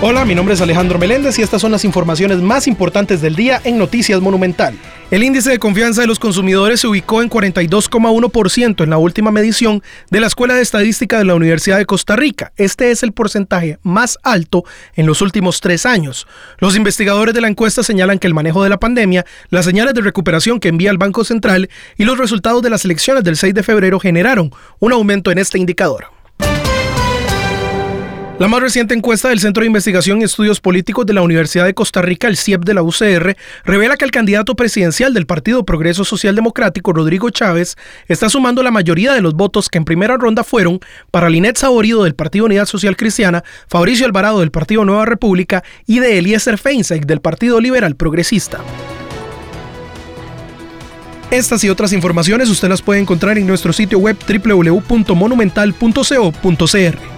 Hola, mi nombre es Alejandro Meléndez y estas son las informaciones más importantes del día en Noticias Monumental. El índice de confianza de los consumidores se ubicó en 42,1% en la última medición de la Escuela de Estadística de la Universidad de Costa Rica. Este es el porcentaje más alto en los últimos tres años. Los investigadores de la encuesta señalan que el manejo de la pandemia, las señales de recuperación que envía el Banco Central y los resultados de las elecciones del 6 de febrero generaron un aumento en este indicador. La más reciente encuesta del Centro de Investigación y Estudios Políticos de la Universidad de Costa Rica, el CIEP de la UCR, revela que el candidato presidencial del Partido Progreso Social Democrático, Rodrigo Chávez, está sumando la mayoría de los votos que en primera ronda fueron para Linet Saborido del Partido Unidad Social Cristiana, Fabricio Alvarado del Partido Nueva República y de Eliezer Feinseig del Partido Liberal Progresista. Estas y otras informaciones usted las puede encontrar en nuestro sitio web www.monumental.co.cr.